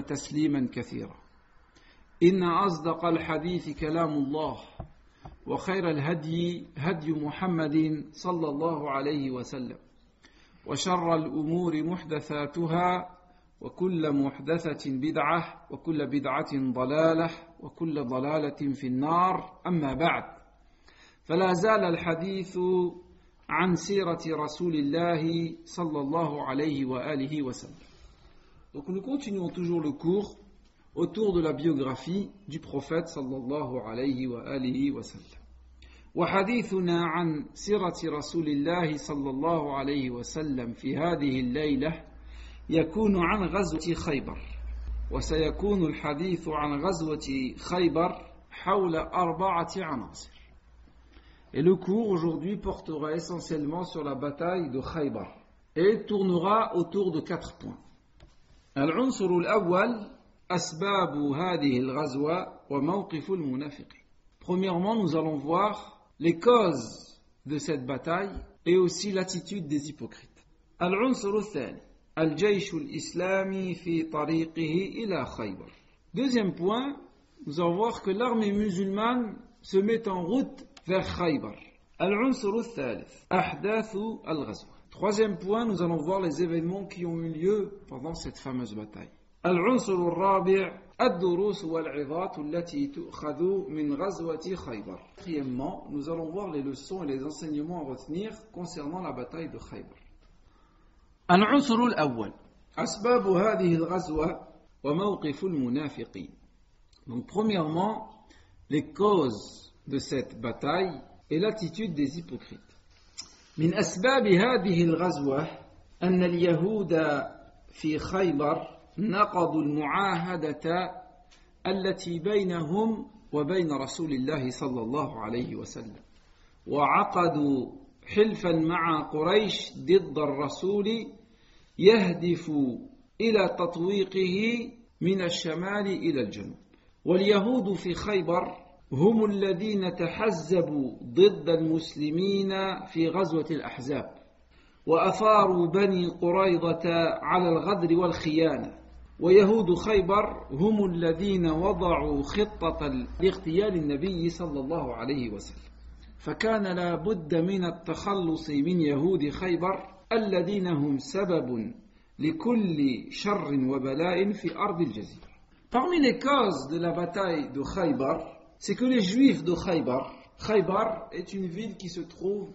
تسليما كثيرا. إن أصدق الحديث كلام الله وخير الهدي هدي محمد صلى الله عليه وسلم وشر الأمور محدثاتها وكل محدثة بدعة وكل بدعة ضلالة وكل ضلالة في النار. أما بعد فلا زال الحديث عن سيرة رسول الله صلى الله عليه وآله وسلم. Donc nous continuons toujours le cours autour de la biographie du prophète sallallahu alayhi wa alihi wa sallam. وحديثنا عن سيرة رسول الله صلى الله عليه وسلم في هذه الليلة يكون عن غزوة خيبر وسيكون الحديث عن غزوة خيبر حول أربعة عناصر Et le cours aujourd'hui portera essentiellement sur la bataille de Khaybar et tournera autour de quatre points. العنصر الأول أسباب هذه الغزوة وموقف المنافقين. Premièrement, nous allons voir les causes de cette bataille et aussi l'attitude des hypocrites. العنصر الثاني الجيش الإسلامي في طريقه إلى خيبر. Deuxième point, nous allons voir que l'armée musulmane se met en route vers Khaybar. العنصر الثالث أحداث الغزوة. Troisième point, nous allons voir les événements qui ont eu lieu pendant cette fameuse bataille. العنصر الرابع الدروس والعظات التي تؤخذ من غزوة خيبر. Quatrièmement, nous allons voir les leçons et les enseignements à retenir concernant la bataille de Khaybar. العنصر الأول أسباب هذه الغزوة وموقف المنافقين. Donc premièrement, les causes de cette bataille et l'attitude des hypocrites. من أسباب هذه الغزوة أن اليهود في خيبر نقضوا المعاهدة التي بينهم وبين رسول الله صلى الله عليه وسلم وعقدوا حلفا مع قريش ضد الرسول يهدف إلى تطويقه من الشمال إلى الجنوب. واليهود في خيبر هم الذين تحزبوا ضد المسلمين في غزوة الأحزاب وأثاروا بني قريضة على الغدر والخيانة ويهود خيبر هم الذين وضعوا خطة لاغتيال النبي صلى الله عليه وسلم. فكان لا بد من التخلص من يهود خيبر الذين هم سبب لكل شر وبلاء في أرض الجزيرة. Parmi les causes de la bataille de Khaybar, c'est que les juifs de Khaybar, Khaybar est une ville qui se trouve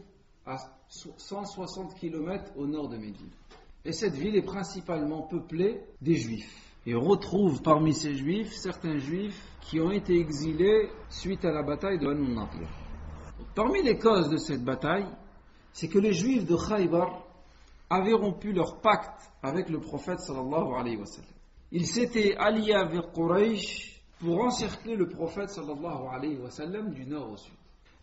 à 160 km au nord de Médine. Et cette ville est principalement peuplée des juifs. Et on retrouve parmi ces juifs certains juifs qui ont été exilés suite à la bataille de Banu. Parmi les causes de cette bataille, c'est que les juifs de Khaybar avaient rompu leur pacte avec le prophète sallallahu alayhi wa sallam. Ils s'étaient alliés avec Quraysh pour encercler le prophète sallallahu alayhi wa du nord au sud.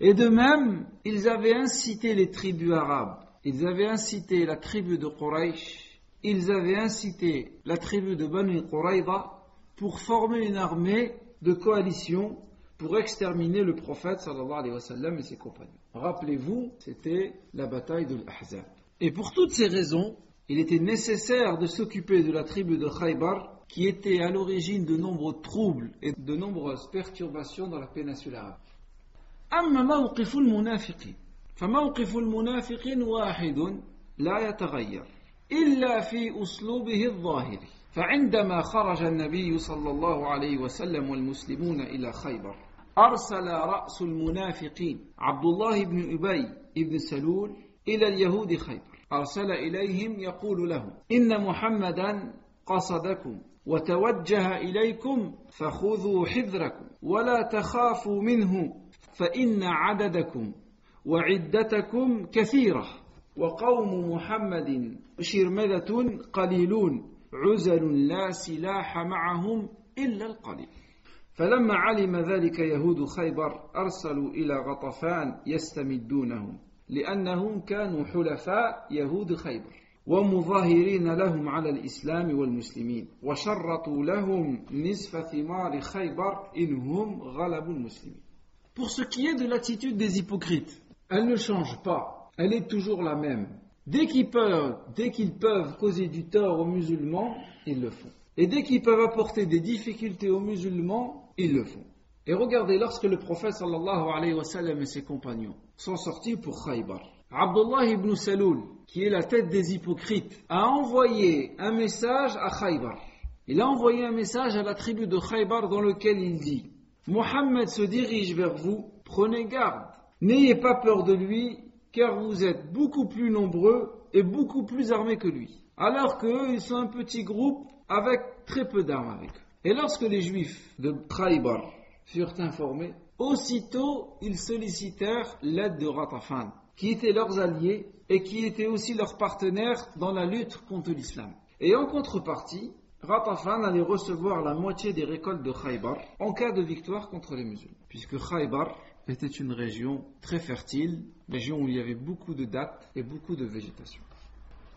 Et de même, ils avaient incité les tribus arabes, ils avaient incité la tribu de Quraysh, ils avaient incité la tribu de Banu Qurayza pour former une armée de coalition pour exterminer le prophète sallallahu alayhi wa et ses compagnons. Rappelez-vous, c'était la bataille de l'Ahzab. Et pour toutes ces raisons, il était nécessaire de s'occuper de la tribu de Khaybar qui était à l'origine de nombreux troubles et de nombreuses perturbations dans la péninsule arabe. أما موقف المنافقين فموقف المنافقين واحد لا يتغير إلا في أسلوبه الظاهري فعندما خرج النبي صلى الله عليه وسلم والمسلمون إلى خيبر أرسل رأس المنافقين عبد الله بن أبي بن سلول إلى اليهود خيبر أرسل إليهم يقول لهم إن محمدا قصدكم وتوجه إليكم فخذوا حذركم ولا تخافوا منه فإن عددكم وعدتكم كثيرة. وقوم محمد شرملة قليلون عزل لا سلاح معهم إلا القليل. فلما علم ذلك يهود خيبر أرسلوا إلى غطفان يستمدونهم لأنهم كانوا حلفاء يهود خيبر. ومظاهرين لهم على الإسلام والمسلمين وشرطوا لهم نصف ثمار خيبر إنهم غلبوا المسلمين Pour ce qui est de l'attitude des hypocrites, elle ne change pas, elle est toujours la même. Dès qu'ils peuvent, dès qu'ils peuvent causer du tort aux musulmans, ils le font. Et dès qu'ils peuvent apporter des difficultés aux musulmans, ils le font. Et regardez, lorsque le prophète sallallahu alayhi wa sallam et ses compagnons sont sortis pour Khaybar, Abdullah ibn Saloul, qui est la tête des hypocrites, a envoyé un message à Khaybar. Il a envoyé un message à la tribu de Khaybar dans lequel il dit Mohammed se dirige vers vous, prenez garde, n'ayez pas peur de lui, car vous êtes beaucoup plus nombreux et beaucoup plus armés que lui. Alors qu'eux, ils sont un petit groupe avec très peu d'armes avec eux. Et lorsque les juifs de Khaybar furent informés, aussitôt ils sollicitèrent l'aide de Ratafan, qui étaient leurs alliés et qui étaient aussi leurs partenaires dans la lutte contre l'islam. Et en contrepartie, Ratafan allait recevoir la moitié des récoltes de Khaybar en cas de victoire contre les musulmans, puisque Khaybar était une région très fertile, région où il y avait beaucoup de dattes et beaucoup de végétation.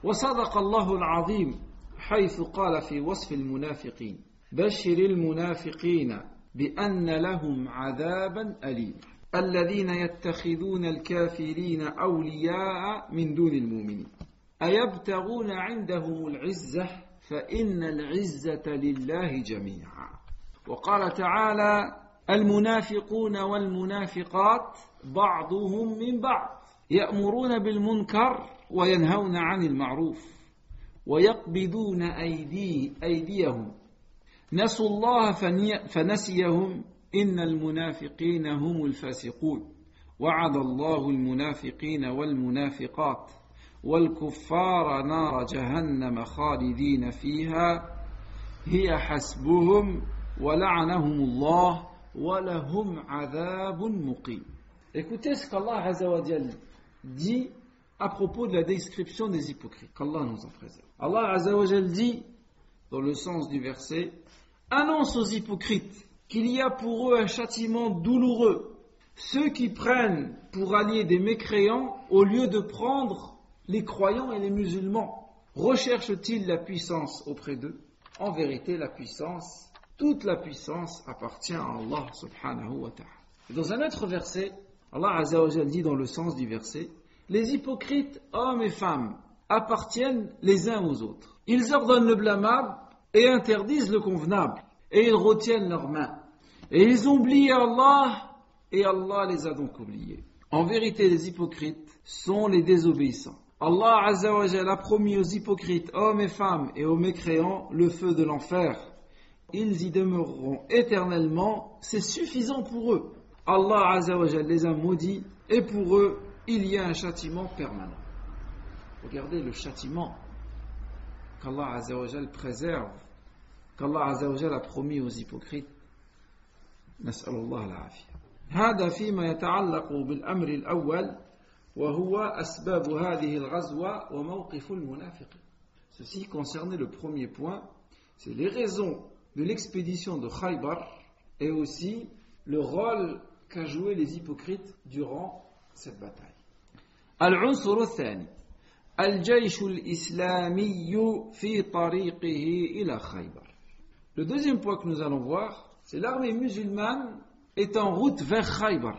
وصدق الله العظيم حيث قال في وصف المنافقين بشر المنافقين بأن لهم عذابا أليما الذين يتخذون الكافرين أولياء من دون المؤمنين. أيبتغون عندهم العزة؟ فإن العزة لله جميعا. وقال تعالى المنافقون والمنافقات بعضهم من بعض. يأمرون بالمنكر وينهون عن المعروف. ويقبضون أيدي أيديهم. نسوا الله فنسيهم. إن المنافقين هم الفاسقون وعد الله المنافقين والمنافقات والكفار نار جهنم خالدين فيها هي حسبهم ولعنهم الله ولهم عذاب مقيم Écoutez ce qu'Allah Azzawajal dit à propos de la description des hypocrites. Qu'Allah nous en préserve. Allah Azzawajal dit, dans le sens du verset, annonce aux hypocrites qu'il y a pour eux un châtiment douloureux. Ceux qui prennent pour alliés des mécréants au lieu de prendre les croyants et les musulmans. Recherchent-ils la puissance auprès d'eux? En vérité, la puissance, toute la puissance appartient à Allah subhanahu wa ta'ala. Dans un autre verset, Allah Azzawajal dit dans le sens du verset, les hypocrites, hommes et femmes, appartiennent les uns aux autres. Ils ordonnent le blâmable et interdisent le convenable, et ils retiennent leurs mains. Et ils ont oublié Allah, et Allah les a donc oubliés. En vérité, les hypocrites sont les désobéissants. Allah a promis aux hypocrites, hommes et femmes, et aux mécréants, le feu de l'enfer. Ils y demeureront éternellement, c'est suffisant pour eux. Allah Azzawajal les a maudits, et pour eux, il y a un châtiment permanent. Regardez le châtiment qu'Allah Azzawajal préserve, qu'Allah Azzawajal a promis aux hypocrites. نسأل الله العافية هذا فيما يتعلق بالأمر الأول وهو أسباب هذه الغزوة وموقف المنافقين Ceci concernait le premier point, c'est les raisons de l'expédition de Khaybar et aussi le rôle qu'a joué les hypocrites durant cette bataille. العنصر الثاني الجيش الإسلامي في طريقه إلى خيبر Le deuxième point que nous allons voir, c'est l'armée musulmane est en route vers Khaybar.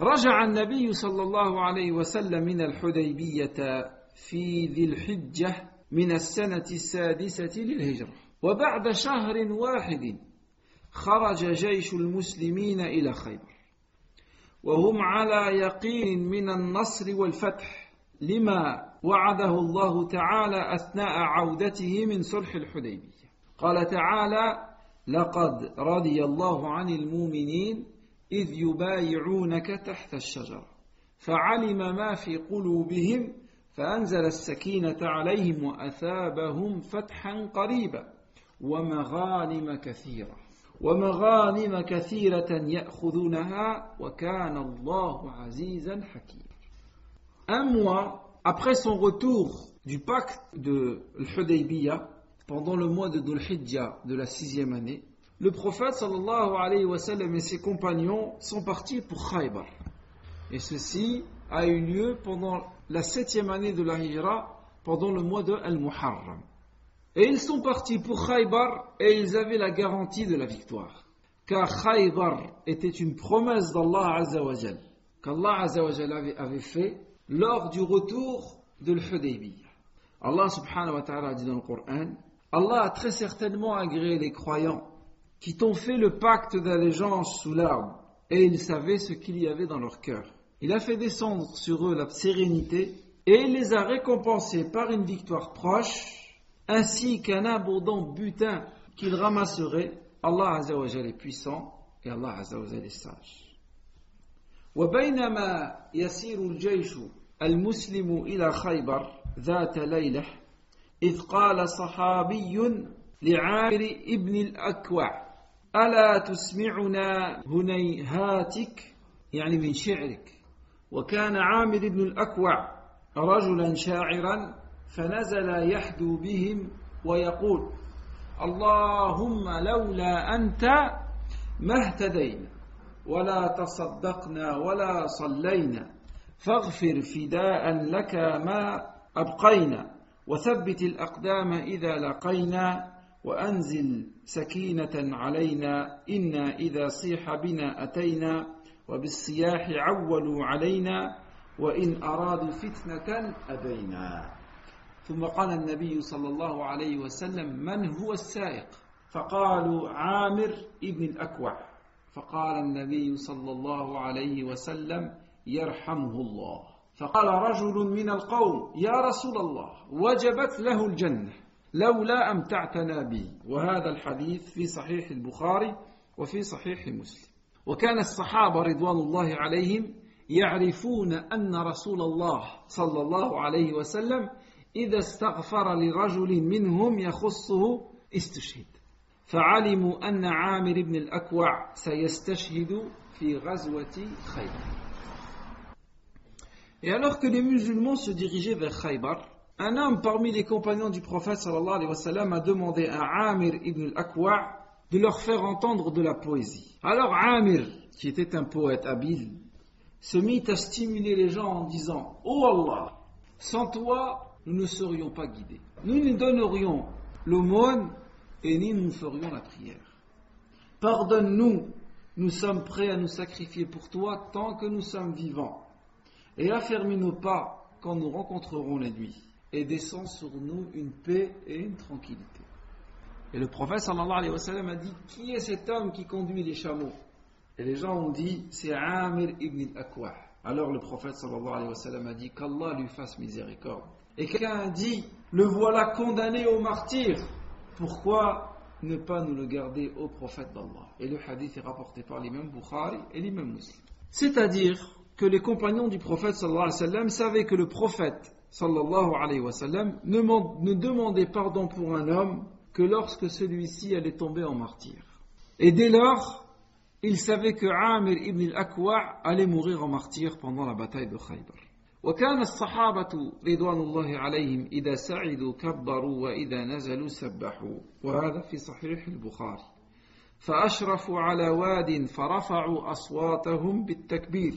رجع النبي صلى الله عليه وسلم من الحديبية في ذي الحجة من السنة السادسة للهجرة. وبعد شهر واحد خرج جيش المسلمين إلى خيبر. وهم على يقين من النصر والفتح لما وعده الله تعالى أثناء عودته من صلح الحديبية. قال تعالى لقد رضي الله عن المؤمنين إذ يبايعونك تحت الشجرة فعلم ما في قلوبهم فأنزل السكينة عليهم وأثابهم فتحا قريبا ومغانم كثيرة ومغانم كثيرة يأخذونها وكان الله عزيزا حكيما. Un mois après son retour du pacte de l'Hudaybiyah, pendant le mois de Dhul de la sixième année, le prophète sallallahu alayhi wa sallam et ses compagnons sont partis pour Khaybar. Et ceci a eu lieu pendant la septième année de la Hijra, pendant le mois de Al-Muharram. Et ils sont partis pour Khaybar et ils avaient la garantie de la victoire. Car Khaybar était une promesse d'Allah Azzawajal, qu'Allah Azzawajal avait, avait fait lors du retour de l'Hudaybiyah. Allah subhanahu wa ta'ala dit dans le Coran, Allah a très certainement agréé les croyants qui t'ont fait le pacte d'allégeance sous l'arbre, et ils savaient ce qu'il y avait dans leur cœur. Il a fait descendre sur eux la sérénité, et il les a récompensés par une victoire proche, ainsi qu'un abondant butin qu'ils ramasseraient. Allah Azzawajal est puissant, et Allah Azzawajal est sage. وبينما يسير الجيش المسلم إلى خيبر ذات ليلة إذ قال صحابي لعامر ابن الأكوع ألا تسمعنا هنيهاتك؟ يعني من شعرك. وكان عامر بن الأكوع رجلا شاعرا فنزل يحدو بهم ويقول اللهم لولا أنت ما اهتدينا ولا تصدقنا ولا صلينا فاغفر فداء لك ما أبقينا. وثبت الأقدام إذا لقينا وأنزل سكينة علينا إنا إذا صيح بنا أتينا وبالصياح عولوا علينا وإن أرادوا فتنة أبينا. ثم قال النبي صلى الله عليه وسلم من هو السائق؟ فقالوا عامر ابن الأكوع. فقال النبي صلى الله عليه وسلم يرحمه الله. فقال رجل من القوم يا رسول الله وجبت له الجنة لولا أمتعتنا به وهذا الحديث في صحيح البخاري وفي صحيح مسلم. وكان الصحابة رضوان الله عليهم يعرفون أن رسول الله صلى الله عليه وسلم إذا استغفر لرجل منهم يخصه استشهد. فعلموا أن عامر بن الأكوع سيستشهد في غزوة خيبر. Et alors que les musulmans se dirigeaient vers Khaybar, un homme parmi les compagnons du prophète sallallahu alayhi a demandé à Amir ibn al-Aqwa de leur faire entendre de la poésie. Alors Amir, qui était un poète habile, se mit à stimuler les gens en disant Oh Allah, sans toi, nous ne serions pas guidés. Nous ne donnerions l'aumône et ni nous ferions la prière. Pardonne-nous, nous sommes prêts à nous sacrifier pour toi tant que nous sommes vivants. Et affermis nos pas quand nous rencontrerons les nuits. Et descend sur nous une paix et une tranquillité. Et le prophète sallallahu alayhi wa sallam a dit Qui est cet homme qui conduit les chameaux? Et les gens ont dit C'est Amir ibn al-Aqwa. Alors le prophète sallallahu alayhi wa sallam a dit Qu'Allah lui fasse miséricorde. Et quelqu'un a dit Le voilà condamné au martyr. Pourquoi ne pas nous le garder au prophète d'Allah? Et le hadith est rapporté par l'imam Bukhari et l'imam Muslim. C'est-à-dire que les compagnons du prophète sallallahu alayhi wa sallam savaient que le prophète sallallahu alayhi wa sallam ne, ne demandait pardon pour un homme que lorsque celui-ci allait tomber en martyr. Et dès lors, ils savaient que Amir ibn al-Aqwa allait mourir en martyr pendant la bataille de Khaybar. وكان الصحابة رضوان الله عليهم إذا سعدوا كبروا وإذا نزلوا سبحوا وهذا في صحيح البخاري فأشرفوا على واد فرفعوا أصواتهم بالتكبير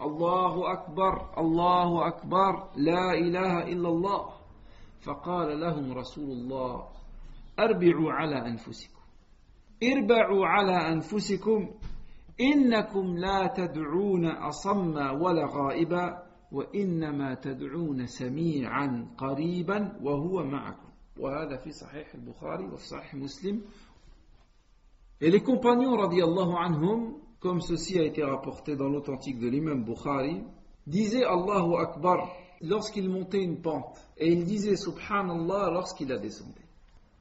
الله أكبر الله أكبر لا إله إلا الله فقال لهم رسول الله أربعوا على أنفسكم اربعوا على أنفسكم إنكم لا تدعون أصم ولا غائبا وإنما تدعون سميعا قريبا وهو معكم وهذا في صحيح البخاري وفي صحيح مسلم Et les compagnons radiallahu anhum, comme ceci a été rapporté dans l'authentique de l'imam Bukhari, disaient Allahu Akbar lorsqu'il montait une pente et il disait Subhanallah lorsqu'il la descendait.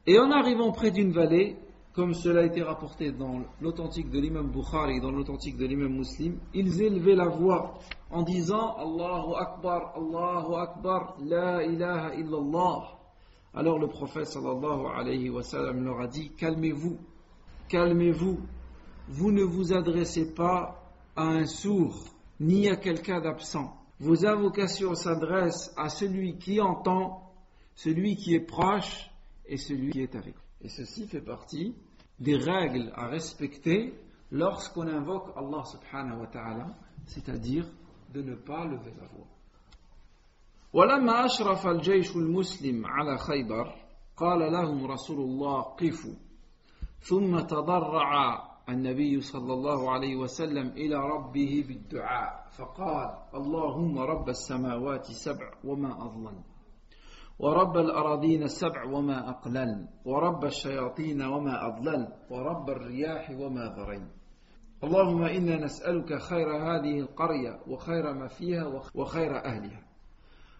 Et en arrivant près d'une vallée, comme cela a été rapporté dans l'authentique de l'imam Bukhari et dans l'authentique de l'imam Muslim, ils élevaient la voix en disant Allahu Akbar, Allahu Akbar, La ilaha illallah. Alors le prophète sallallahu alayhi wa sallam leur a dit Calmez-vous, calmez-vous, vous ne vous adressez pas à un sourd ni à quelqu'un d'absent. Vos invocations s'adressent à celui qui entend, celui qui est proche et celui qui est avec vous. Et ceci fait partie des règles à respecter lorsqu'on invoque Allah subhanahu wa ta'ala, c'est-à-dire de ne pas lever la voix. ولما أشرف الجيش المسلم على خيبر قال لهم رسول الله قفوا ثم تضرع النبي صلى الله عليه وسلم إلى ربه بالدعاء فقال اللهم رب السماوات سبع وما أظلم ورب الأراضين السبع وما أقلل ورب الشياطين وما أضلل ورب الرياح وما ذرين اللهم إنا نسألك خير هذه القرية وخير ما فيها وخير أهلها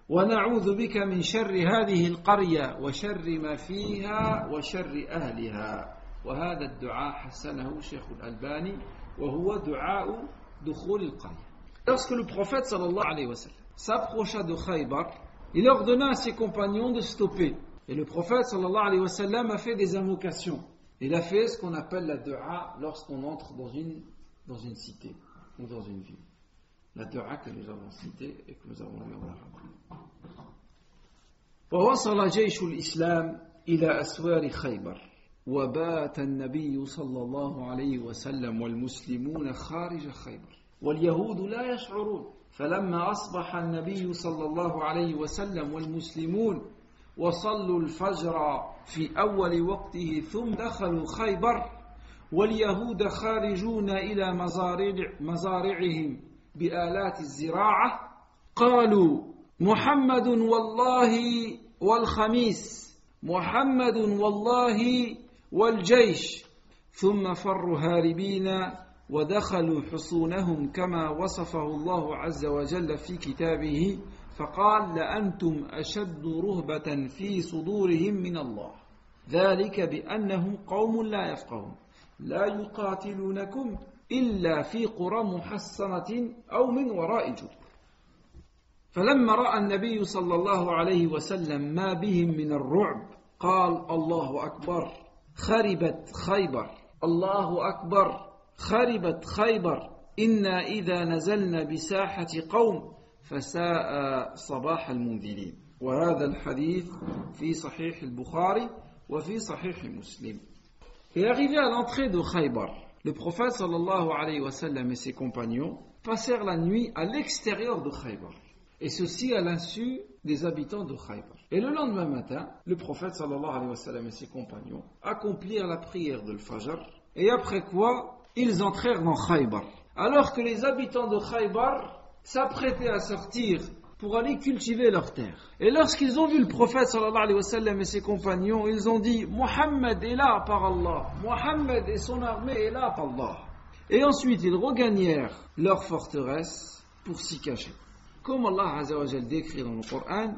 ونعوذ بك من شر هذه القرية وشر ما فيها وشر أهلها. وهذا الدعاء حسنه شيخ الألباني وهو دعاء دخول القرية Lorsque le prophète sallallahu alayhi wa sallam s'approcha de Khaybar, il ordonna à ses compagnons de stopper. Et le prophète sallallahu alayhi wa sallam a fait des invocations. Il a fait ce qu'on appelle la dua lorsqu'on entre dans une, dans une cité ou dans une ville. La dua que nous avons citée et que nous avons lu en arabe. ووصل جيش الإسلام إلى أسوار خيبر وبات النبي صلى الله عليه وسلم والمسلمون خارج خيبر. واليهود لا يشعرون. فلما أصبح النبي صلى الله عليه وسلم والمسلمون وصلوا الفجر في أول وقته ثم دخلوا خيبر واليهود خارجون إلى مزارع مزارعهم بآلات الزراعة قالوا محمد والله والخميس محمد والله والجيش. ثم فروا هاربين ودخلوا حصونهم كما وصفه الله عز وجل في كتابه فقال لأنتم أشد رهبة في صدورهم من الله. ذلك بأنهم قوم لا يفقهون. لا يقاتلونكم إلا في قرى محصنة أو من وراء جدر. فلما رأى النبي صلى الله عليه وسلم ما بهم من الرعب قال الله أكبر. خربت خيبر. الله أكبر. خربت خيبر. إنا إذا نزلنا بساحة قوم فساء صباح المنذرين. وهذا الحديث في صحيح البخاري وفي صحيح مسلم. يغيبي على الانتخاب خيبر Le prophète sallallahu alayhi wa sallam et ses compagnons passèrent la nuit à l'extérieur de Khaybar. Et ceci à l'insu des habitants de Khaybar. Et le lendemain matin, le prophète sallallahu alayhi wa sallam et ses compagnons accomplirent la prière de l'Fajr. Et après quoi, ils entrèrent dans Khaybar. Alors que les habitants de Khaybar s'apprêtaient à sortir pour aller cultiver leurs terres. Et lorsqu'ils ont vu le prophète sallallahu alayhi wa sallam et ses compagnons, ils ont dit Mohammed est là par Allah, Mohammed et son armée est là par Allah. Et ensuite ils regagnèrent leur forteresse pour s'y cacher. Comme Allah Azzawajal décrit dans le Coran,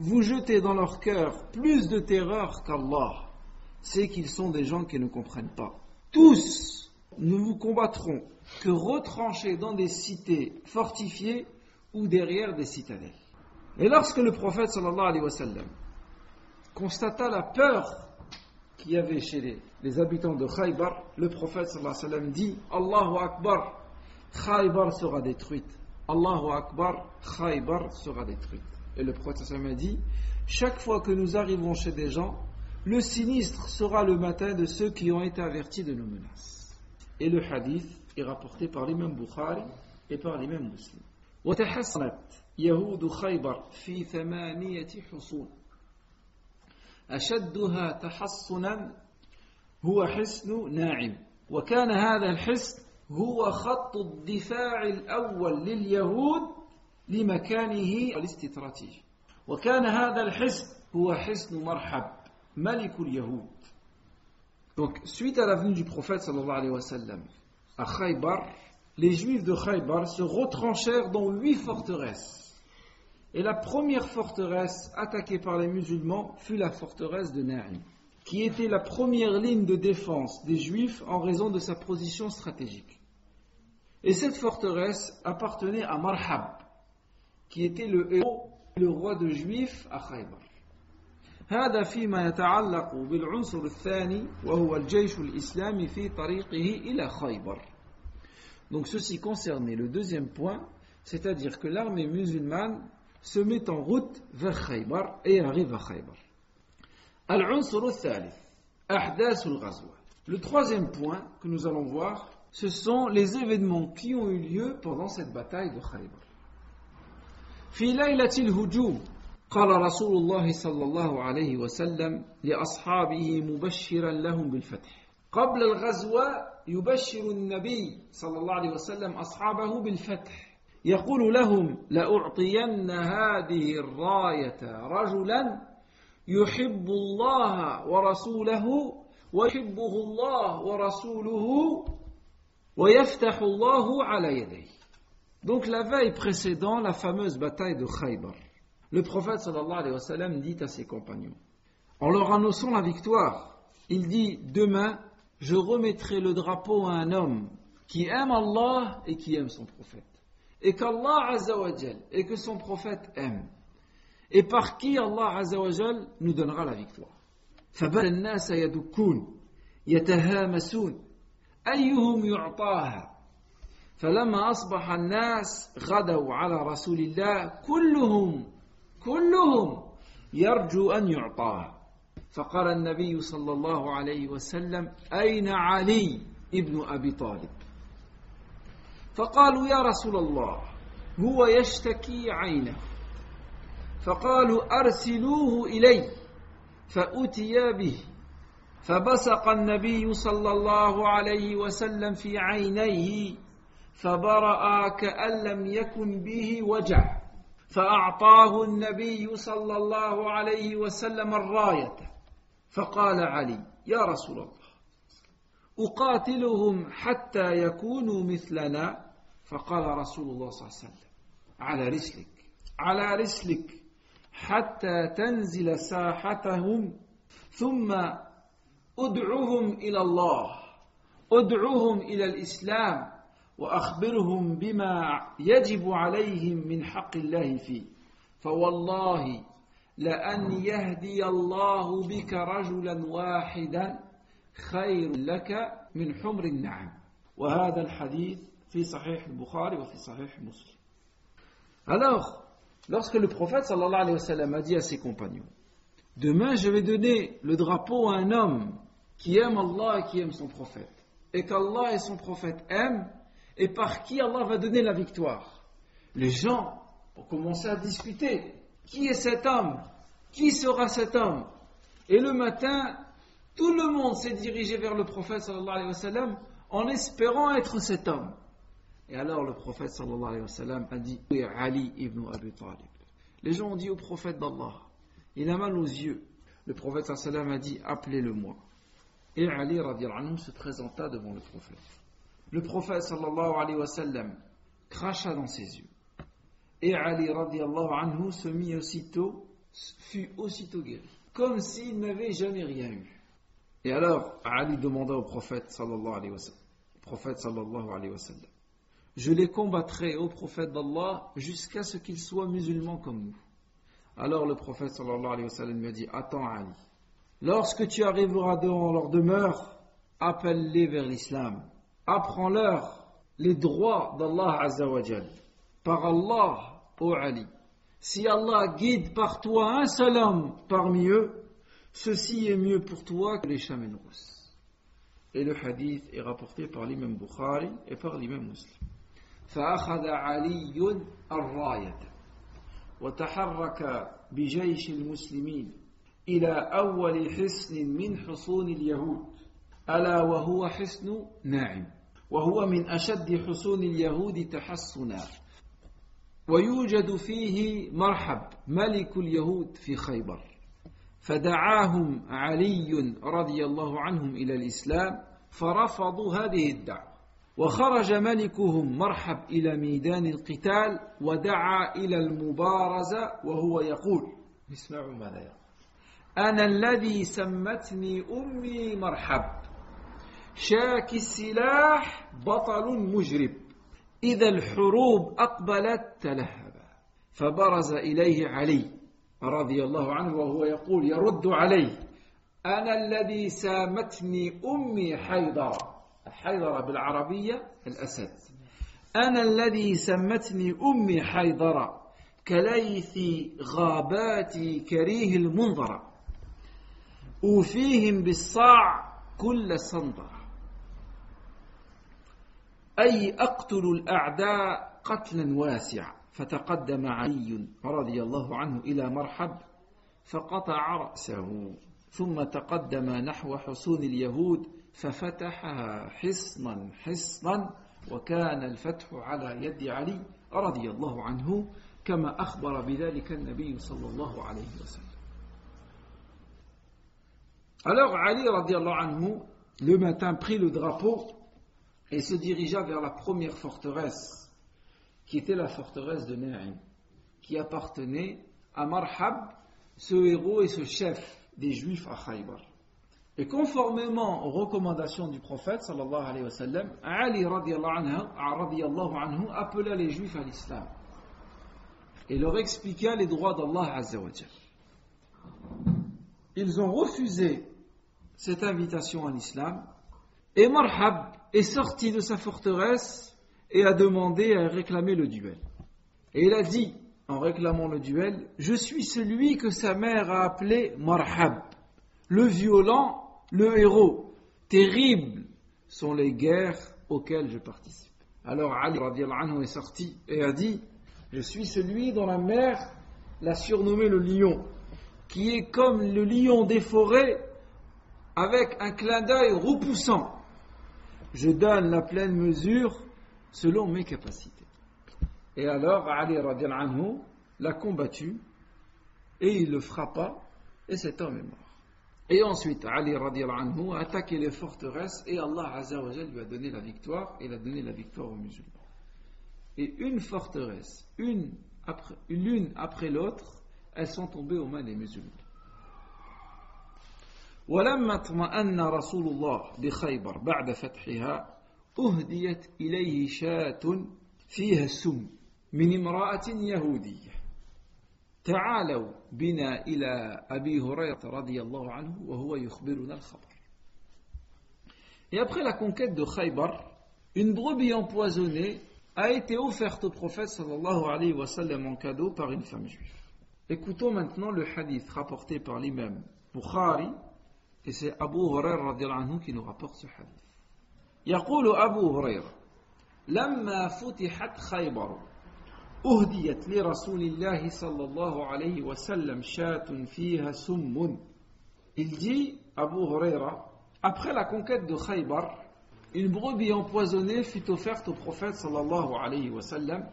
vous jetez dans leur cœur plus de terreur qu'Allah. C'est qu'ils sont des gens qui ne comprennent pas. Tous, nous vous combattrons que retranchés dans des cités fortifiées ou derrière des citadelles. Et lorsque le prophète constata la peur qu'il y avait chez les, les, habitants de Khaybar, le prophète sallallahu alayhi wa sallam dit Allahu Akbar, Khaybar sera détruite. Allahu Akbar, Khaybar sera détruite. Et le prophète sallallahu alayhi wa sallam a dit Chaque fois que nous arrivons chez des gens, le sinistre sera le matin de ceux qui ont été avertis de nos menaces. Et le hadith est rapporté par l'imam Bukhari et par l'imam Muslim. وتحصنت يهود خيبر في ثمانية حصون أشدها تحصنا هو حصن ناعم وكان هذا الحصن هو خط الدفاع الأول لليهود لمكانه الاستراتيجي وكان هذا الحصن هو حصن مرحب ملك اليهود Donc, suite à la venue du prophète sallallahu alayhi wa sallam à Khaybar, les Juifs de Khaybar se retranchèrent dans huit forteresses. Et la première forteresse attaquée par les musulmans fut la forteresse de Na'im, qui était la première ligne de défense des Juifs en raison de sa position stratégique. Et cette forteresse appartenait à Marhab, qui était le héros, le roi de Juifs à Khaybar. هذا فيما يتعلق بالعنصر الثاني وهو الجيش الإسلامي في طريقه إلى خيبر donc ceci concernait le deuxième point, c'est-à-dire que l'armée musulmane se met en route vers Khaybar et arrive à Khaybar. العنصر الثالث أحداث الغزوة Le troisième point que nous allons voir, ce sont les événements qui ont eu lieu pendant cette bataille de Khaybar. في ليلة الهجوم قال رسول الله صلى الله عليه وسلم لأصحابه مبشرا لهم بالفتح قبل الغزوة يبشر النبي صلى الله عليه وسلم أصحابه بالفتح يقول لهم لأعطين هذه الراية رجلا يحب الله ورسوله ويحبه الله ورسوله Donc la veille précédant la fameuse bataille de Khaybar, le prophète sallallahu alayhi wa sallam dit à ses compagnons, en leur annonçant la victoire, il dit, demain, je remettrai le drapeau à un homme qui aime Allah et qui aime son prophète. Et qu'Allah azawajal et que son prophète aime. Et par qui Allah azawajal nous donnera la victoire. أيهم يعطاها؟ فلما أصبح الناس غدوا على رسول الله كلهم كلهم يرجو أن يعطاها. فقال النبي صلى الله عليه وسلم أين علي ابن أبي طالب؟ فقالوا يا رسول الله هو يشتكي عينه. فقالوا أرسلوه إلي فأتي به. فبصق النبي صلى الله عليه وسلم في عينيه فبرأ كأن لم يكن به وجع فأعطاه النبي صلى الله عليه وسلم الراية فقال علي يا رسول الله أقاتلهم حتى يكونوا مثلنا؟ فقال رسول الله صلى الله عليه وسلم على رسلك على رسلك حتى تنزل ساحتهم ثم ادعهم إلى الله ادعهم إلى الإسلام وأخبرهم بما يجب عليهم من حق الله فيه. فوالله لأن يهدي الله بك رجلا واحدا خير لك من حمر النعم. وهذا الحديث في صحيح البخاري وفي صحيح مسلم. Alors, lorsque le prophète sallallahu alayhi wa sallam a dit à ses compagnons Demain je vais donner le drapeau à un homme qui aime Allah et qui aime son prophète, et qu'Allah et son prophète aiment, et par qui Allah va donner la victoire. Les gens ont commencé à discuter. Qui est cet homme? Qui sera cet homme? Et le matin, tout le monde s'est dirigé vers le prophète sallallahu alayhi wa sallam en espérant être cet homme. Et alors le prophète sallallahu alayhi wa sallam a dit Ali ibn Abi Talib. Les gens ont dit au prophète d'Allah, il a mal aux yeux. Le prophète sallallahu alayhi wa sallam a dit appelez-le-moi. Et Ali anhu se présenta devant le prophète. Le prophète sallallahu alayhi wa sallam cracha dans ses yeux. Et Ali radiallahu anhu se mit aussitôt, fut aussitôt guéri. Comme s'il n'avait jamais rien eu. Et alors, Ali demanda au prophète sallallahu alayhi je les combattrai au prophète d'Allah jusqu'à ce qu'ils soient musulmans comme nous. Alors le prophète sallallahu alayhi wa sallam lui a dit, attends Ali, lorsque tu arriveras devant leur demeure, appelle-les vers l'islam, apprends-leur les droits d'Allah azawajal. Par Allah, ô Ali, si Allah guide par toi un seul homme parmi eux, ceci est mieux pour toi que les chamelles rousses. Et le hadith est rapporté par l'imam Bukhari et par l'imam Muslim. فأخذ علي الراية وتحرك بجيش المسلمين إلى أول حصن من حصون اليهود. ألا وهو حصن ناعم. وهو من أشد حصون اليهود تحصنا. ويوجد فيه مرحب ملك اليهود في خيبر. فدعاهم علي رضي الله عنهم إلى الإسلام فرفضوا هذه الدعوة. وخرج ملكهم مرحب إلى ميدان القتال ودعا إلى المبارزة وهو يقول اسمعوا ماذا يقول؟ أنا الذي سمتني أمي مرحب. شاك السلاح بطل مجرب. إذا الحروب أقبلت تلهب. فبرز إليه علي رضي الله عنه وهو يقول يرد عليه أنا الذي سامتني أمي حيضرة حيضرة بالعربية الأسد. أنا الذي سمتني أمي حيضرة كليث غابات كريه المنظرة أوفيهم بالصاع كل صندر أي أقتل الأعداء قتلا واسعا. فتقدم علي رضي الله عنه إلى مرحب فقطع رأسه. ثم تقدم نحو حصون اليهود ففتحها حصنا حصنا. وكان الفتح على يد علي رضي الله عنه كما أخبر بذلك النبي صلى الله عليه وسلم. Alors Ali anhu, le matin prit le drapeau et se dirigea vers la première forteresse, qui était la forteresse de Na'im, qui appartenait à Marhab, ce héros et ce chef des Juifs à Khaybar. Et conformément aux recommandations du prophète, sallallahu Ali radiallahu anhu appela les Juifs à l'islam et leur expliqua les droits d'Allah azza wa Ils ont refusé cette invitation à l'islam et Marhab est sorti de sa forteresse et a demandé à réclamer le duel. Et il a dit, en réclamant le duel, je suis celui que sa mère a appelé Marhab, le violent, le héros. Terribles sont les guerres auxquelles je participe. Alors Ali est sorti et a dit, je suis celui dont la mère l'a surnommé le lion, qui est comme le lion des forêts avec un clin d'œil repoussant. Je donne la pleine mesure selon mes capacités. Et alors Ali anhu l'a combattu et il le frappa et cet homme est mort. Et ensuite Ali anhu a attaqué les forteresses et Allah Azza lui a donné la victoire et il a donné la victoire aux musulmans. Et une forteresse, l'une après l'autre, elles sont tombées aux mains des musulmans. ولما اطمأن رسول الله بخيبر بعد فتحها أهديت إليه شاة فيها السم من امرأة يهودية تعالوا بنا إلى أبي هريرة رضي الله عنه وهو يخبرنا الخبر Et après la conquête de Khaybar, une brebis empoisonnée a été offerte au prophète sallallahu alayhi wa sallam en cadeau par une femme juive. Écoutons maintenant le hadith rapporté par l'imam Bukhari et c'est Abu Hurairah anhu qui nous rapporte ce hadith. يقول أبو هريرة لما فتحت خيبر أهديت لرسول الله صلى الله عليه وسلم شاة فيها سم Il dit, Abu Huraira, après la conquête de Khaybar, une brebis empoisonnée fut offerte au prophète sallallahu alayhi wa sallam,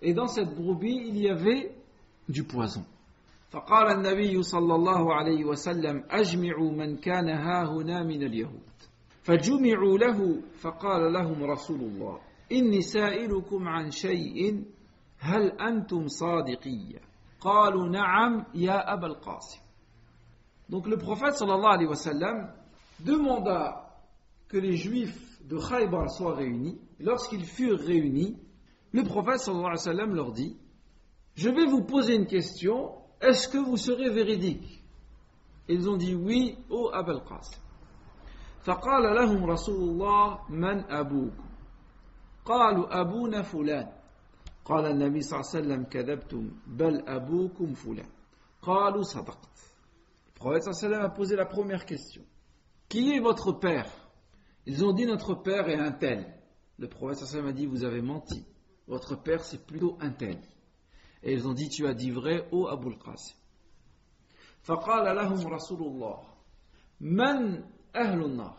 et dans cette brebis, il y avait du poison. فقال النبي صلى الله عليه وسلم أجمعوا من كان ها هنا من اليهود فجمعوا له فقال لهم رسول الله إني سائلكم عن شيء هل أنتم صادقية قالوا نعم يا أبا القاسم Donc le prophète sallallahu alayhi wa sallam demanda que les juifs de Khaybar soient réunis. Lorsqu'ils furent réunis, le prophète sallallahu alayhi wa sallam leur dit Je vais vous poser une question, est-ce que vous serez véridiques Ils ont dit oui, ô Abel Qasim. فقال لهم رسول الله من أبوكم قالوا أبونا فلان قال النبي صلى الله عليه وسلم كذبتم بل أبوكم فلان قالوا صدقت Le prophète صلى الله عليه وسلم a posé la première question. Qui est votre père Ils ont dit notre père est un tel. Le prophète صلى الله عليه وسلم a dit vous avez menti. Votre père c'est plutôt un tel. Et ils ont dit tu as dit vrai ô Abu al-Qasim. فقال لهم رسول الله من أهل النار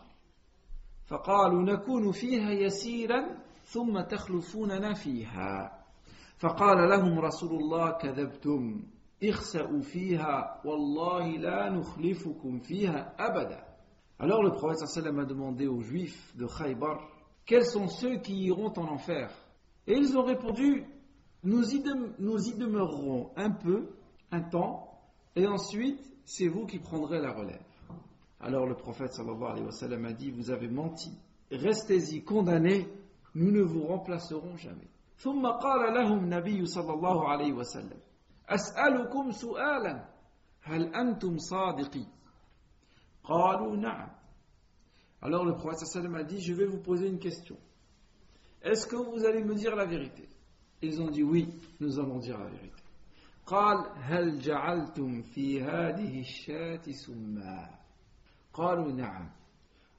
فقالوا نكون فيها يسيرا ثم تخلفوننا فيها فقال لهم رسول الله كذبتم اخسأوا فيها والله لا نخلفكم فيها أبدا Alors le prophète sallam a demandé aux juifs de Khaybar quels sont ceux qui iront en enfer Et ils ont répondu nous y, de, nous y demeurerons un peu, un temps, et ensuite c'est vous qui prendrez la relève. Alors le prophète sallallahu alayhi wa sallam a dit Vous avez menti, restez-y condamnés, nous ne vous remplacerons jamais. ثم قال لهم النبي صلى الله عليه وسلم أسألكم سؤالا هل أنتم صادقين قالوا نعم Alors le prophète sallam a dit Je vais vous poser une question. Est-ce que vous allez me dire la vérité Ils ont dit Oui, nous allons dire la vérité. قال هل جعلتم في هذه الشاة سما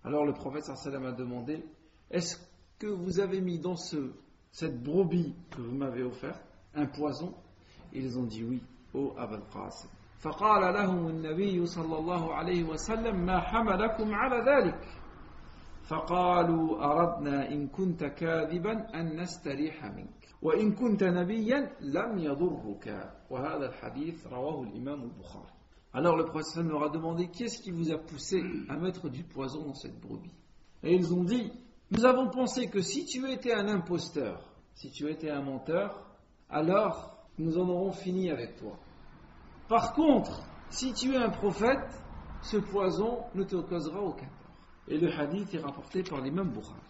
Alors le prophète sallam a demandé Est-ce que vous avez mis dans ce, cette brebis que vous m'avez offerte un poison Ils ont dit oui, ô Abul Qasim. فقال لهم النبي صلى الله عليه وسلم ما حملكم على ذلك فقالوا أردنا إن كنت كاذبا أن نستريح منك وإن كنت نبيا لم يضرك وهذا الحديث رواه الإمام البخاري Alors le prophète leur a demandé qu'est-ce qui vous a poussé à mettre du poison dans cette brebis Et ils ont dit Nous avons pensé que si tu étais un imposteur, si tu étais un menteur, alors nous en aurons fini avec toi. Par contre, si tu es un prophète, ce poison ne te causera aucun tort. Et le hadith est rapporté par l'imam Bukhari.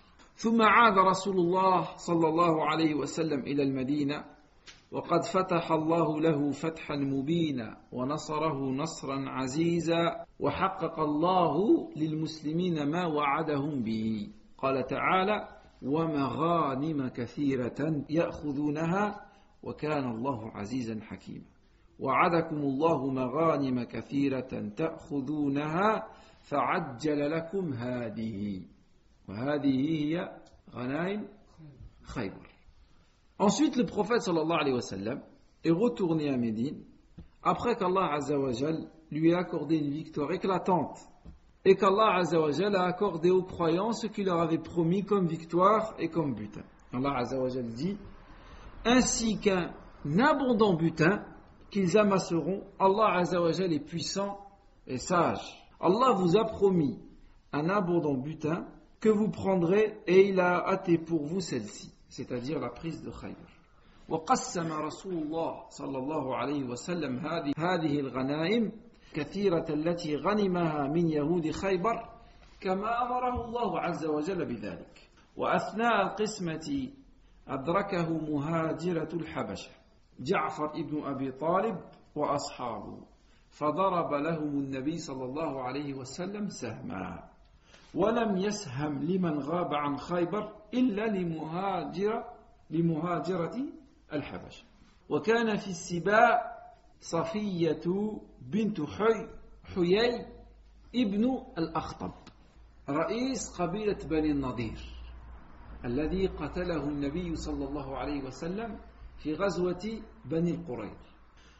ثم عاد رسول الله صلى الله عليه وسلم إلى المدينة وقد فتح الله له فتحا مبينا ونصره نصرا عزيزا وحقق الله للمسلمين ما وعدهم به. قال تعالى ومغانم كثيرة يأخذونها وكان الله عزيزا حكيما وعدكم الله مغانم كثيرة تأخذونها فعجل لكم هذه. وهذه هي غنائم خيبر Ensuite, le prophète sallallahu alayhi wa sallam est retourné à Médine après qu'Allah azawajal lui ait accordé une victoire éclatante et qu'Allah azawajal a accordé aux croyants ce qu'il leur avait promis comme victoire et comme butin. Allah azawajal dit ainsi qu'un abondant butin qu'ils amasseront, Allah azawajal est puissant et sage. Allah vous a promis un abondant butin que vous prendrez et il a hâté pour vous celle-ci. c'est-à-dire la prise de Khaybar. وقسم رسول الله صلى الله عليه وسلم هذه هذه الغنائم كثيرة التي غنمها من يهود خيبر كما أمره الله عز وجل بذلك وأثناء القسمة أدركه مهاجرة الحبشة جعفر ابن أبي طالب وأصحابه فضرب لهم النبي صلى الله عليه وسلم سهما ولم يسهم لمن غاب عن خيبر إلا لمهاجر لمهاجرة الحبشة وكان في السباع صفية بنت حي حيي ابن الأخطب رئيس قبيلة بني النضير الذي قتله النبي صلى الله عليه وسلم في غزوة بني القريظ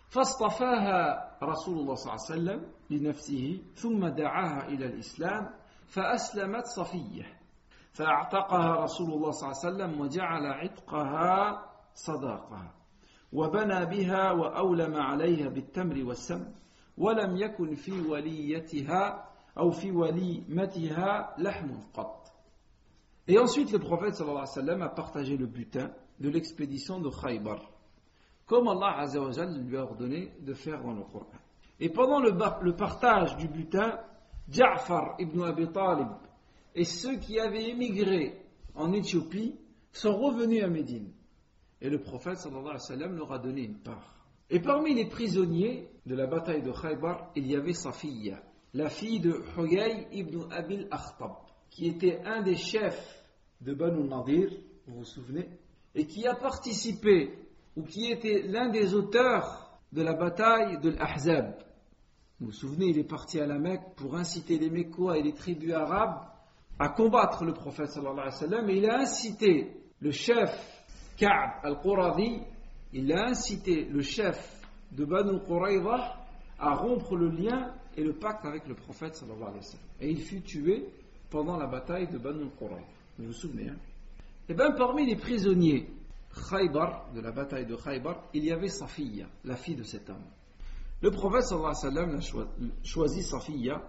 فاصطفاها رسول الله صلى الله عليه وسلم لنفسه ثم دعاها إلى الإسلام فأسلمت صفية فأعتقها رسول الله صلى الله عليه وسلم وجعل عتقها صداقها وبنى بها وأولم عليها بالتمر والسم ولم يكن في وليتها أو في وليمتها لحم قط Et ensuite, le prophète sallallahu alayhi wa sallam a partagé le butin de l'expédition de Khaybar, comme Allah azza wa lui a ordonné de faire dans le Coran. Et pendant le, le partage du butin, Ja'far ibn Abi Talib et ceux qui avaient émigré en Éthiopie sont revenus à Médine. Et le prophète sallallahu alayhi wa sallam leur a donné une part. Et parmi les prisonniers de la bataille de Khaybar, il y avait Safiya, la fille de Huyay ibn Abil Akhtab, qui était un des chefs de Banu Nadir, vous vous souvenez, et qui a participé, ou qui était l'un des auteurs de la bataille de l'Ahzab. Vous vous souvenez, il est parti à la Mecque pour inciter les Mécois et les tribus arabes à combattre le prophète sallallahu alayhi wa sallam et il a incité le chef Ka'b al-Quradi, il a incité le chef de Banu Qurayza à rompre le lien et le pacte avec le prophète sallallahu alayhi wa sallam. Et il fut tué pendant la bataille de Banu Qurayza. Vous vous souvenez hein? Et eh bien parmi les prisonniers Khaybar, de la bataille de Khaybar, il y avait Safiya, la fille de cet homme. Le prophète sallallahu alayhi wa sallam a choisi Safiya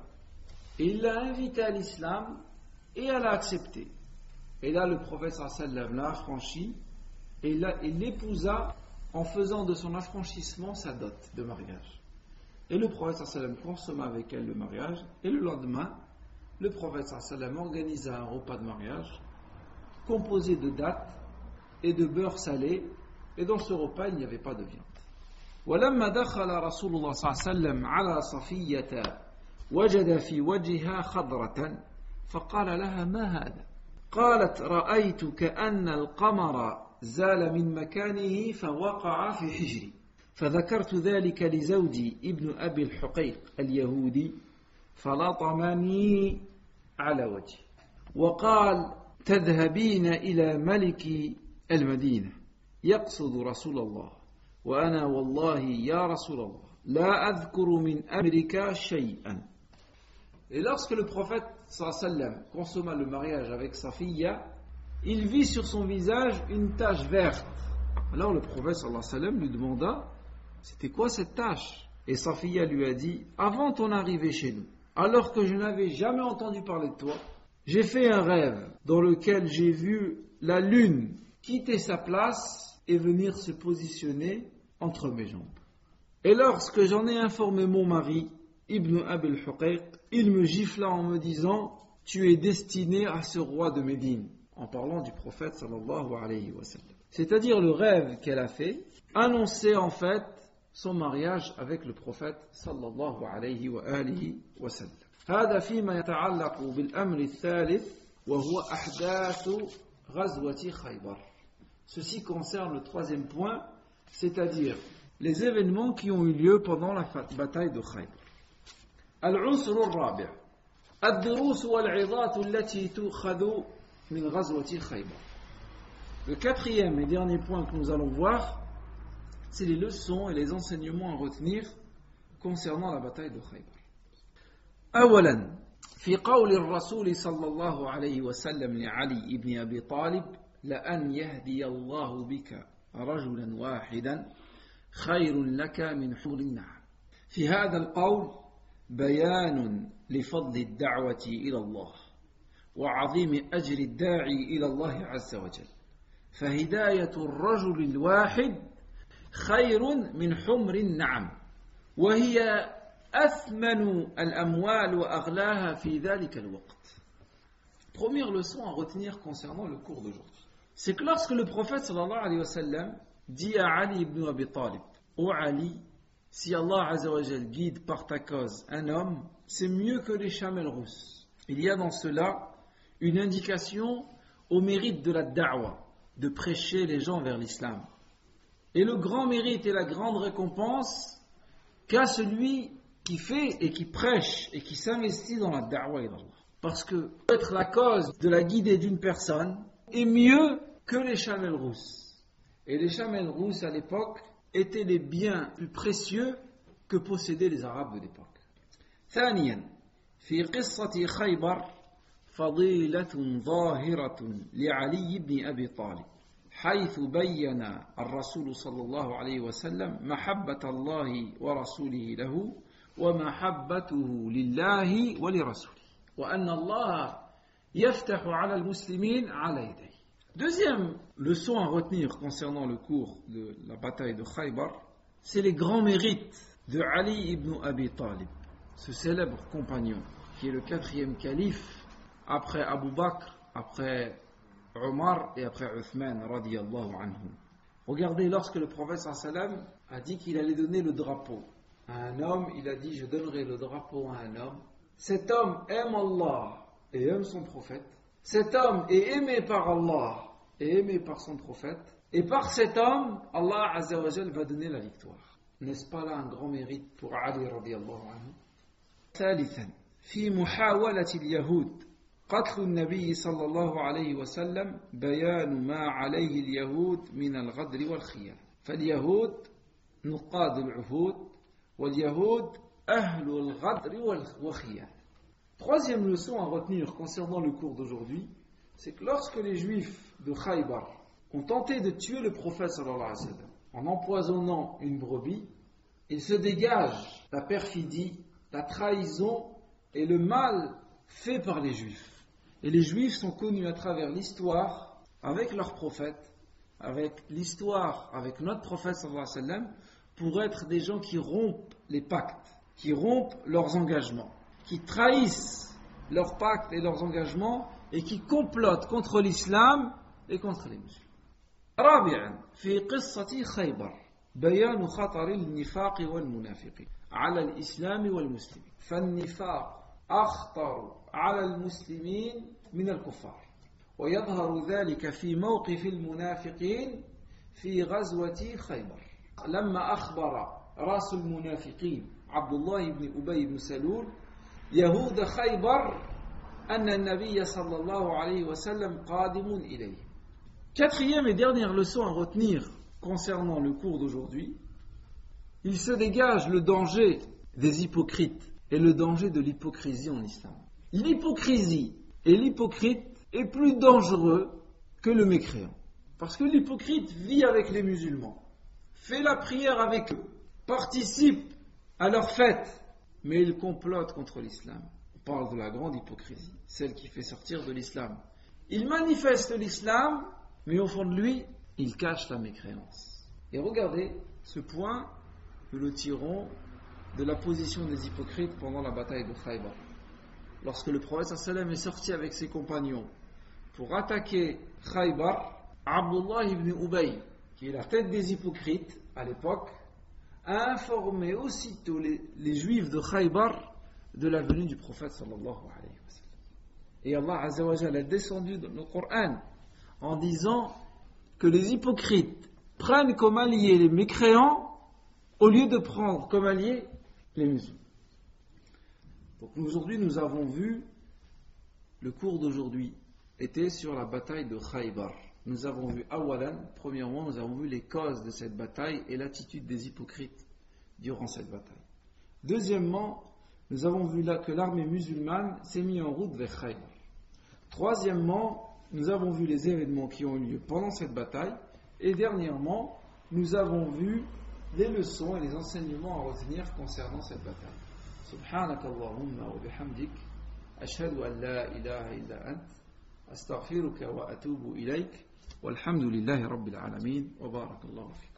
et il l'a invité à l'islam et elle a accepté. Et là, le prophète sallam l'a affranchi et l'épousa en faisant de son affranchissement sa dot de mariage. Et le prophète sallam consomma avec elle le mariage et le lendemain, le prophète sallam organisa un repas de mariage composé de dattes et de beurre salé et dans ce repas il n'y avait pas de viande. ولما دخل رسول الله صلى الله عليه وسلم على صفية وجد في وجهها خضرة فقال لها ما هذا؟ قالت رأيت كأن القمر زال من مكانه فوقع في حجري فذكرت ذلك لزوجي ابن أبي الحقيق اليهودي فلطمني على وجهي وقال تذهبين إلى ملك المدينة. يقصد رسول الله. وأنا والله يا رسول الله لا أذكر من أمرك شيئا Et lorsque le prophète sallam consomma le mariage avec sa fille, il vit sur son visage une tache verte. Alors le prophète sallam lui demanda C'était quoi cette tache Et sa fille lui a dit Avant ton arrivée chez nous, alors que je n'avais jamais entendu parler de toi, j'ai fait un rêve dans lequel j'ai vu la lune quitter sa place et venir se positionner entre mes jambes. Et lorsque j'en ai informé mon mari, Ibn Abil Huqayq, il me gifla en me disant Tu es destiné à ce roi de Médine, en parlant du prophète sallallahu alayhi wa sallam. C'est-à-dire le rêve qu'elle a fait annonçait en fait son mariage avec le prophète sallallahu alayhi wa alihi wa sallam. هذا فيما يتعلق بالأمر الثالث وهو أحداث غزوة خيبر. Ceci concerne le troisième point, c'est-à-dire les événements qui ont eu lieu pendant la bataille de Khaybar. العنصر الرابع الدروس والعظات التي تؤخذ من غزوة خيبر. Le quatrième et dernier point que nous allons voir, c'est les leçons et les enseignements à retenir concernant la bataille de Khaybar. أولا في قول الرسول صلى الله عليه وسلم لعلي بن أبي طالب لأن يهدي الله بك رجلا واحدا خير لك من حور النعم في هذا القول بيان لفضل الدعوة إلى الله وعظيم أجر الداعي إلى الله عز وجل. فهداية الرجل الواحد خير من حمر النعم وهي أثمن الأموال وأغلاها في ذلك الوقت. Première leçon à retenir concernant le cours d'aujourd'hui. C'est que lorsque le prophète sallallahu alayhi wa sallam dit à Ali ibn Abi Talib, Ô Ali, si Allah azawajal guide par ta cause un homme, c'est mieux que les chamelles rousses. Il y a dans cela une indication au mérite de la da'wa, de prêcher les gens vers l'islam. Et le grand mérite et la grande récompense qu'a celui qui fait et qui prêche et qui s'investit dans la da'wah d'Allah. Parce que être la cause de la guidée d'une personne est mieux que les chamelles rousses. Et les chamelles rousses à l'époque étaient les biens plus précieux que possédaient les Arabes de l'époque. ثانيا في قصة خيبر فضيلة ظاهرة لعلي بن أبي طالب حيث بين الرسول صلى الله عليه وسلم محبة الله ورسوله له ومحبته لله ولرسوله وأن الله يفتح على المسلمين على يديه Deuxième leçon à retenir concernant le cours de la bataille de Khaybar, c'est les grands mérites de Ali ibn Abi Talib, ce célèbre compagnon qui est le quatrième calife après Abu Bakr, après Omar et après Uthman radiallahu anhu. Regardez, lorsque le prophète sallam a dit qu'il allait donner le drapeau à un homme, il a dit je donnerai le drapeau à un homme. Cet homme aime Allah et aime son prophète. Cet homme est aimé par Allah et aimé par son prophète. Et par cet homme, Allah Azzawajal va donner la victoire. N'est-ce pas là un grand mérite pour Ali radiallahu anhu ثالثا في محاولة اليهود قتل النبي صلى الله عليه وسلم بيان ما عليه اليهود من الغدر والخيانة فاليهود نقاد العهود واليهود أهل الغدر والخيانة Troisième leçon à retenir concernant le cours d'aujourd'hui, c'est que lorsque les juifs de Khaybar ont tenté de tuer le prophète en empoisonnant une brebis, il se dégage la perfidie, la trahison et le mal fait par les juifs. Et les juifs sont connus à travers l'histoire avec leur prophète, avec l'histoire avec notre prophète pour être des gens qui rompent les pactes, qui rompent leurs engagements, qui trahissent leurs pactes et leurs engagements et qui complotent contre l'islam et contre les musulmans. رابعا في قصة خيبر بيان خطر النفاق والمنافقين على الإسلام والمسلمين فالنفاق أخطر على المسلمين من الكفار ويظهر ذلك في موقف المنافقين في غزوة خيبر لما أخبر رأس المنافقين عبد الله بن أبي بن سلول يهود خيبر أن النبي صلى الله عليه وسلم قادم إليه Quatrième et dernière leçon à retenir concernant le cours d'aujourd'hui, il se dégage le danger des hypocrites et le danger de l'hypocrisie en islam. L'hypocrisie et l'hypocrite est plus dangereux que le mécréant. Parce que l'hypocrite vit avec les musulmans, fait la prière avec eux, participe à leurs fêtes, mais il complote contre l'islam. On parle de la grande hypocrisie, celle qui fait sortir de l'islam. Il manifeste l'islam, mais au fond de lui, il cache la mécréance. Et regardez ce point, nous le tirons de la position des hypocrites pendant la bataille de Khaybar. Lorsque le prophète sallam est sorti avec ses compagnons pour attaquer Khaybar, Abdullah ibn Ubay, qui est la tête des hypocrites à l'époque, a informé aussitôt les, juifs de Khaybar de la venue du prophète sallallahu. Et Allah azawajal a descendu dans le Coran en disant que les hypocrites prennent comme alliés les mécréants au lieu de prendre comme alliés les musulmans. Donc aujourd'hui, nous avons vu, le cours d'aujourd'hui était sur la bataille de Khaybar Nous avons vu Awalan, premièrement, nous avons vu les causes de cette bataille et l'attitude des hypocrites durant cette bataille. Deuxièmement, nous avons vu là que l'armée musulmane s'est mise en route vers Khaybar. Troisièmement, nous avons vu les événements qui ont eu lieu pendant cette bataille. Et dernièrement, nous avons vu les leçons et les enseignements à retenir concernant cette bataille. سبحانك اللهم وبحمدك أشهد أن لا إله إلا أنت أستغفرك وأتوب إليك والحمد لله رب العالمين وبارك الله فيك